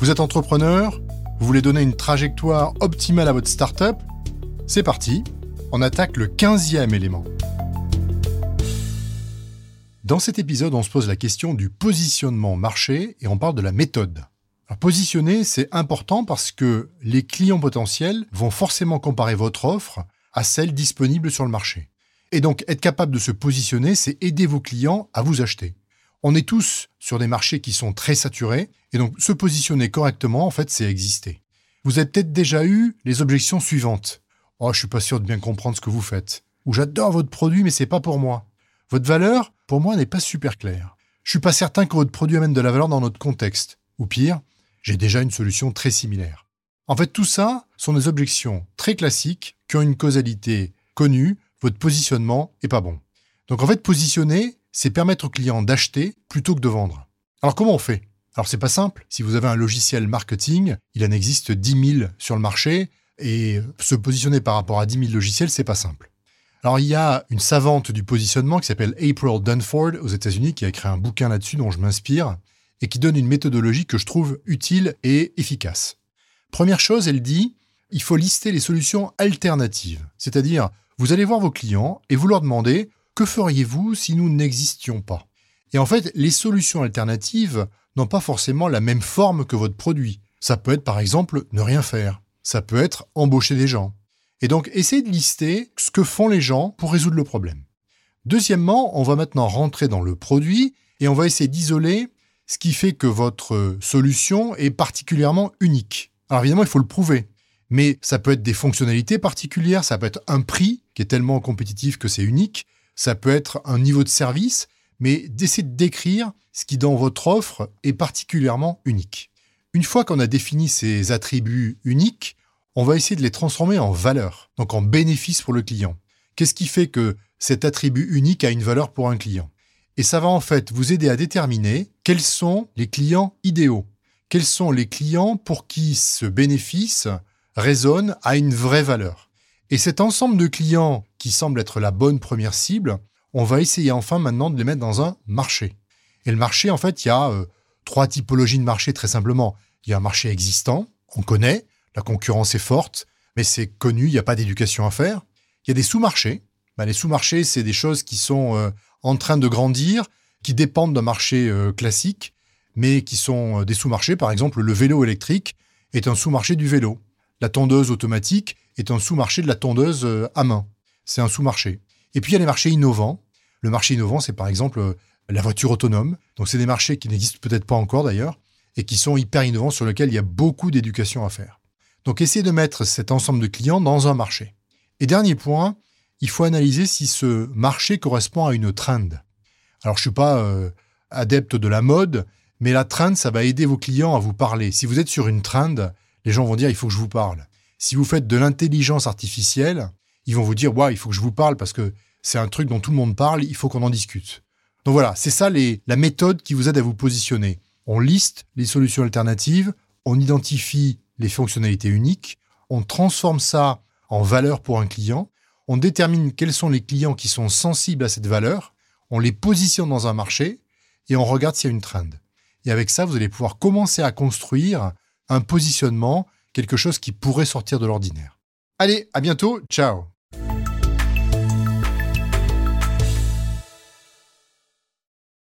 Vous êtes entrepreneur Vous voulez donner une trajectoire optimale à votre startup C'est parti, on attaque le 15e élément. Dans cet épisode, on se pose la question du positionnement marché et on parle de la méthode. Positionner, c'est important parce que les clients potentiels vont forcément comparer votre offre à celle disponible sur le marché. Et donc, être capable de se positionner, c'est aider vos clients à vous acheter. On est tous sur des marchés qui sont très saturés, et donc se positionner correctement, en fait, c'est exister. Vous avez peut-être déjà eu les objections suivantes. Oh, je suis pas sûr de bien comprendre ce que vous faites. Ou j'adore votre produit, mais c'est pas pour moi. Votre valeur, pour moi, n'est pas super claire. Je suis pas certain que votre produit amène de la valeur dans notre contexte. Ou pire, j'ai déjà une solution très similaire. En fait, tout ça sont des objections très classiques qui ont une causalité connue. Votre positionnement est pas bon. Donc en fait, positionner, c'est permettre au client d'acheter plutôt que de vendre. Alors comment on fait? Alors c'est pas simple. Si vous avez un logiciel marketing, il en existe 10 000 sur le marché et se positionner par rapport à 10 000 logiciels, c'est pas simple. Alors il y a une savante du positionnement qui s'appelle April Dunford aux États-Unis qui a écrit un bouquin là-dessus dont je m'inspire et qui donne une méthodologie que je trouve utile et efficace. Première chose, elle dit il faut lister les solutions alternatives, c'est-à-dire vous allez voir vos clients et vous leur demandez que feriez-vous si nous n'existions pas? Et en fait, les solutions alternatives n'ont pas forcément la même forme que votre produit. Ça peut être par exemple ne rien faire. Ça peut être embaucher des gens. Et donc, essayez de lister ce que font les gens pour résoudre le problème. Deuxièmement, on va maintenant rentrer dans le produit et on va essayer d'isoler ce qui fait que votre solution est particulièrement unique. Alors évidemment, il faut le prouver. Mais ça peut être des fonctionnalités particulières, ça peut être un prix qui est tellement compétitif que c'est unique, ça peut être un niveau de service, mais d'essayer de décrire ce qui dans votre offre est particulièrement unique. Une fois qu'on a défini ces attributs uniques, on va essayer de les transformer en valeur, donc en bénéfice pour le client. Qu'est-ce qui fait que cet attribut unique a une valeur pour un client? Et ça va en fait vous aider à déterminer quels sont les clients idéaux, quels sont les clients pour qui ce bénéfice résonne à une vraie valeur. Et cet ensemble de clients qui semble être la bonne première cible, on va essayer enfin maintenant de les mettre dans un marché. Et le marché, en fait, il y a euh, trois typologies de marché très simplement. Il y a un marché existant, on connaît, la concurrence est forte, mais c'est connu, il n'y a pas d'éducation à faire. Il y a des sous-marchés. Ben, les sous-marchés, c'est des choses qui sont euh, en train de grandir, qui dépendent d'un marché euh, classique, mais qui sont des sous-marchés. Par exemple, le vélo électrique est un sous-marché du vélo. La tondeuse automatique est un sous-marché de la tondeuse à main. C'est un sous-marché. Et puis il y a les marchés innovants. Le marché innovant, c'est par exemple euh, la voiture autonome. Donc c'est des marchés qui n'existent peut-être pas encore d'ailleurs et qui sont hyper innovants sur lesquels il y a beaucoup d'éducation à faire. Donc essayez de mettre cet ensemble de clients dans un marché. Et dernier point, il faut analyser si ce marché correspond à une trend. Alors je suis pas euh, adepte de la mode, mais la trend, ça va aider vos clients à vous parler. Si vous êtes sur une trend, les gens vont dire il faut que je vous parle. Si vous faites de l'intelligence artificielle, ils vont vous dire ouais, il faut que je vous parle parce que c'est un truc dont tout le monde parle, il faut qu'on en discute. Donc voilà, c'est ça les, la méthode qui vous aide à vous positionner. On liste les solutions alternatives, on identifie les fonctionnalités uniques, on transforme ça en valeur pour un client, on détermine quels sont les clients qui sont sensibles à cette valeur, on les positionne dans un marché et on regarde s'il y a une trend. Et avec ça, vous allez pouvoir commencer à construire un positionnement quelque chose qui pourrait sortir de l'ordinaire. Allez, à bientôt, ciao